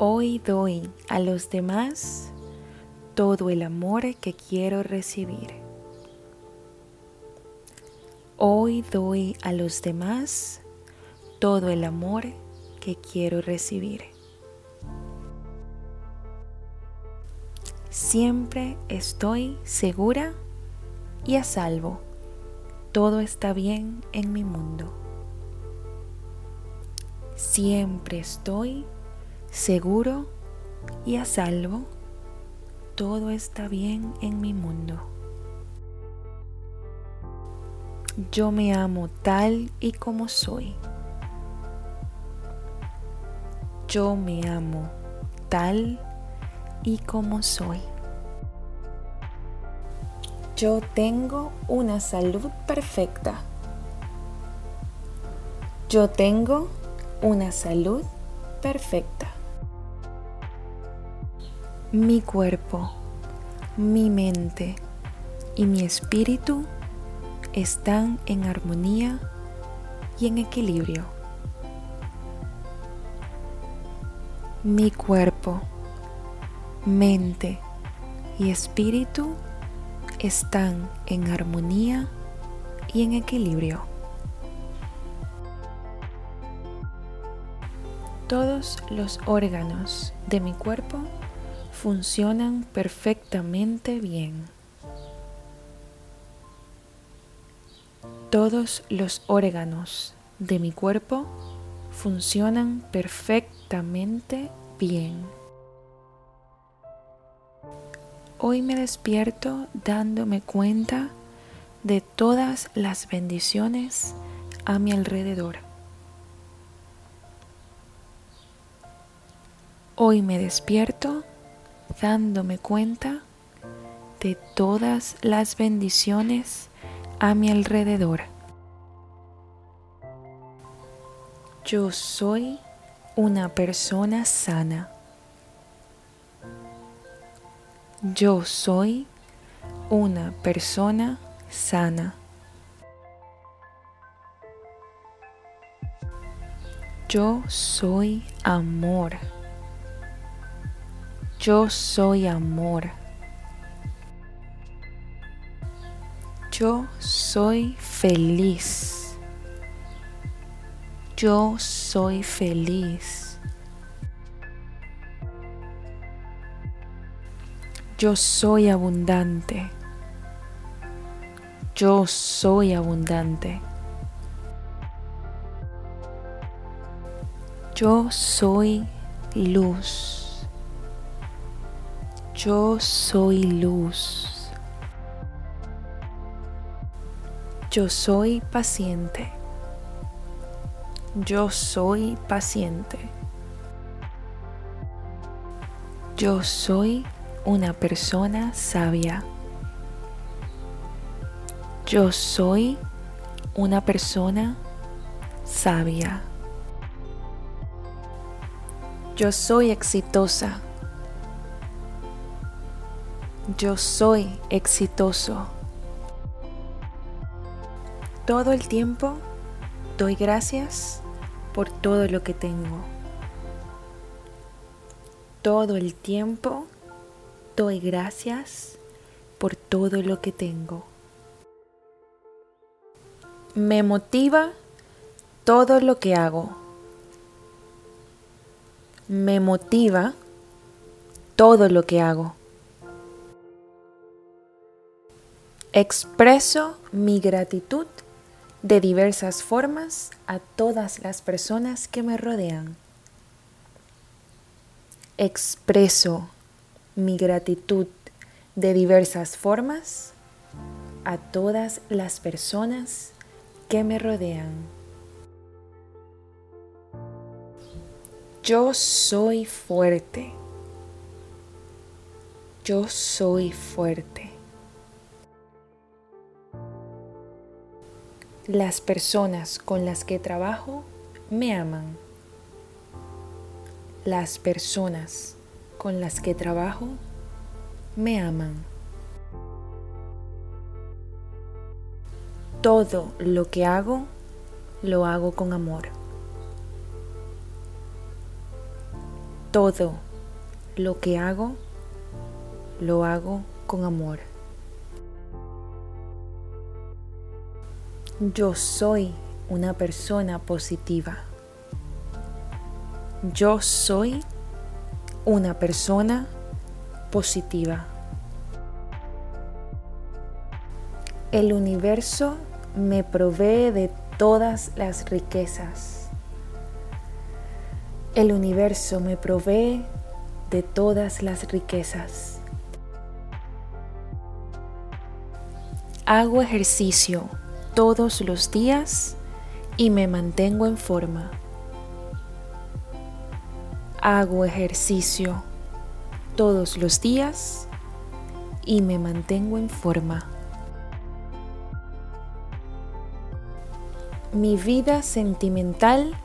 Hoy doy a los demás todo el amor que quiero recibir. Hoy doy a los demás todo el amor que quiero recibir. Siempre estoy segura y a salvo. Todo está bien en mi mundo. Siempre estoy seguro y a salvo. Todo está bien en mi mundo. Yo me amo tal y como soy. Yo me amo tal y como soy. Yo tengo una salud perfecta. Yo tengo una salud perfecta. Mi cuerpo, mi mente y mi espíritu están en armonía y en equilibrio. Mi cuerpo, mente y espíritu están en armonía y en equilibrio. Todos los órganos de mi cuerpo funcionan perfectamente bien. Todos los órganos de mi cuerpo funcionan perfectamente bien. Hoy me despierto dándome cuenta de todas las bendiciones a mi alrededor. Hoy me despierto dándome cuenta de todas las bendiciones a mi alrededor. Yo soy una persona sana. Yo soy una persona sana. Yo soy amor. Yo soy amor. Yo soy feliz. Yo soy feliz. Yo soy abundante. Yo soy abundante. Yo soy luz. Yo soy luz. Yo soy paciente. Yo soy paciente. Yo soy una persona sabia. Yo soy una persona sabia. Yo soy exitosa. Yo soy exitoso. Todo el tiempo doy gracias por todo lo que tengo. Todo el tiempo doy gracias por todo lo que tengo. Me motiva todo lo que hago. Me motiva todo lo que hago. Expreso mi gratitud de diversas formas a todas las personas que me rodean. Expreso mi gratitud de diversas formas a todas las personas que me rodean. Yo soy fuerte. Yo soy fuerte. Las personas con las que trabajo me aman. Las personas con las que trabajo me aman. Todo lo que hago, lo hago con amor. Todo lo que hago, lo hago con amor. Yo soy una persona positiva. Yo soy una persona positiva. El universo me provee de todas las riquezas. El universo me provee de todas las riquezas. Hago ejercicio todos los días y me mantengo en forma. Hago ejercicio todos los días y me mantengo en forma. Mi vida sentimental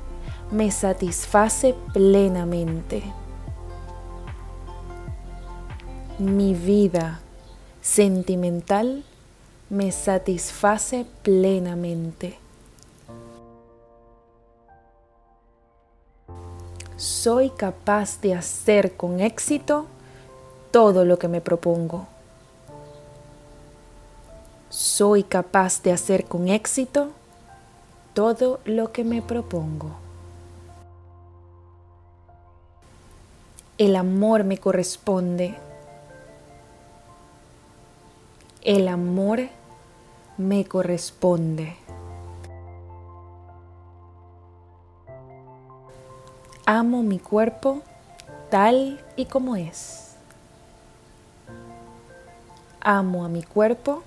me satisface plenamente. Mi vida sentimental me satisface plenamente. Soy capaz de hacer con éxito todo lo que me propongo. Soy capaz de hacer con éxito todo lo que me propongo. El amor me corresponde. El amor me corresponde. Amo mi cuerpo tal y como es. Amo a mi cuerpo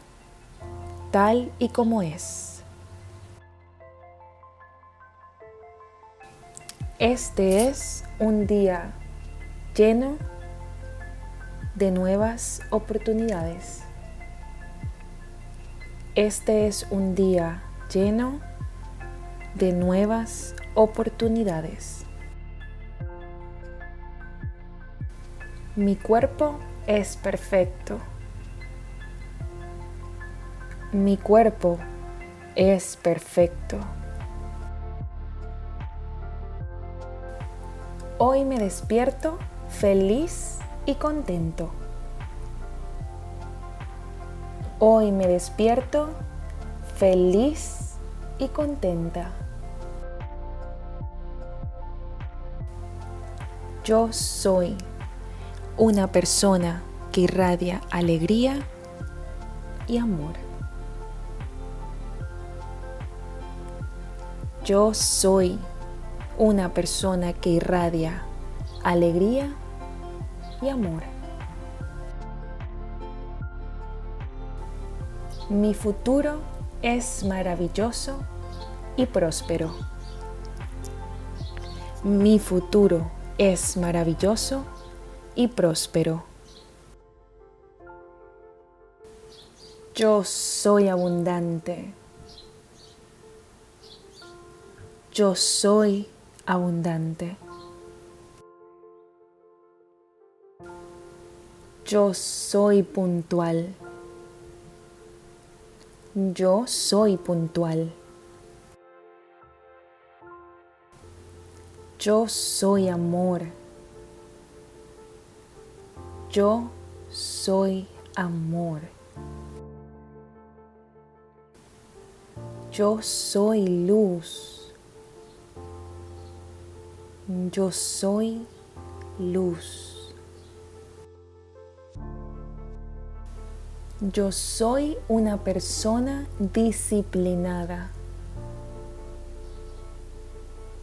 tal y como es. Este es un día lleno de nuevas oportunidades. Este es un día lleno de nuevas oportunidades. Mi cuerpo es perfecto. Mi cuerpo es perfecto. Hoy me despierto feliz y contento. Hoy me despierto feliz y contenta. Yo soy una persona que irradia alegría y amor. Yo soy una persona que irradia alegría y amor. Mi futuro es maravilloso y próspero. Mi futuro es maravilloso y próspero. Yo soy abundante. Yo soy abundante. Yo soy puntual. Yo soy puntual. Yo soy amor. Yo soy amor. Yo soy luz. Yo soy luz. Yo soy una persona disciplinada.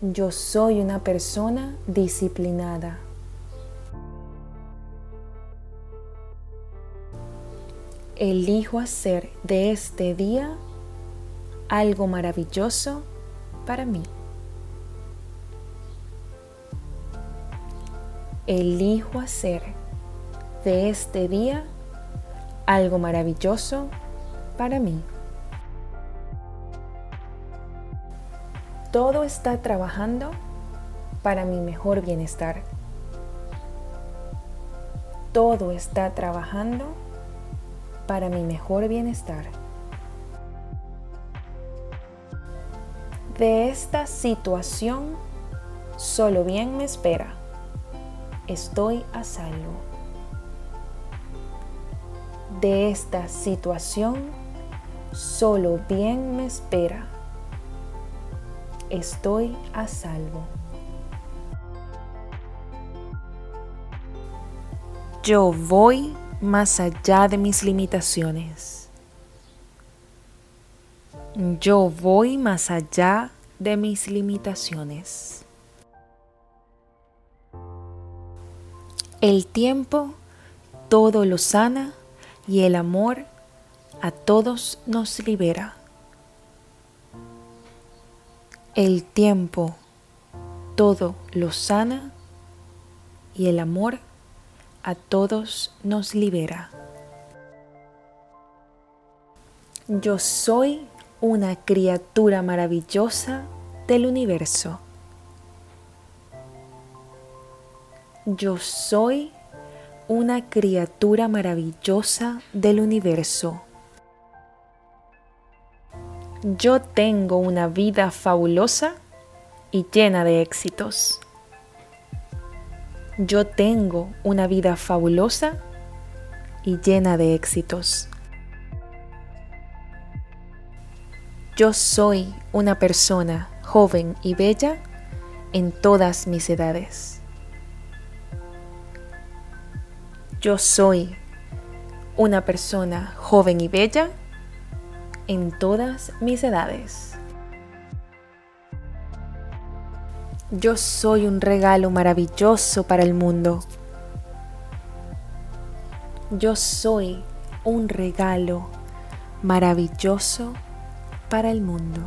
Yo soy una persona disciplinada. Elijo hacer de este día algo maravilloso para mí. Elijo hacer de este día algo maravilloso para mí. Todo está trabajando para mi mejor bienestar. Todo está trabajando para mi mejor bienestar. De esta situación solo bien me espera. estoy a salvo. De esta situación solo bien me espera. Estoy a salvo. Yo voy más allá de mis limitaciones. Yo voy más allá de mis limitaciones. El tiempo todo lo sana y el amor a todos nos libera. El tiempo todo lo sana y el amor a todos nos libera. Yo soy una criatura maravillosa del universo. Yo soy una criatura maravillosa del universo. Yo tengo una vida fabulosa y llena de éxitos. Yo tengo una vida fabulosa y llena de éxitos. Yo soy una persona joven y bella en todas mis edades. Yo soy una persona joven y bella en todas mis edades. Yo soy un regalo maravilloso para el mundo. Yo soy un regalo maravilloso para el mundo.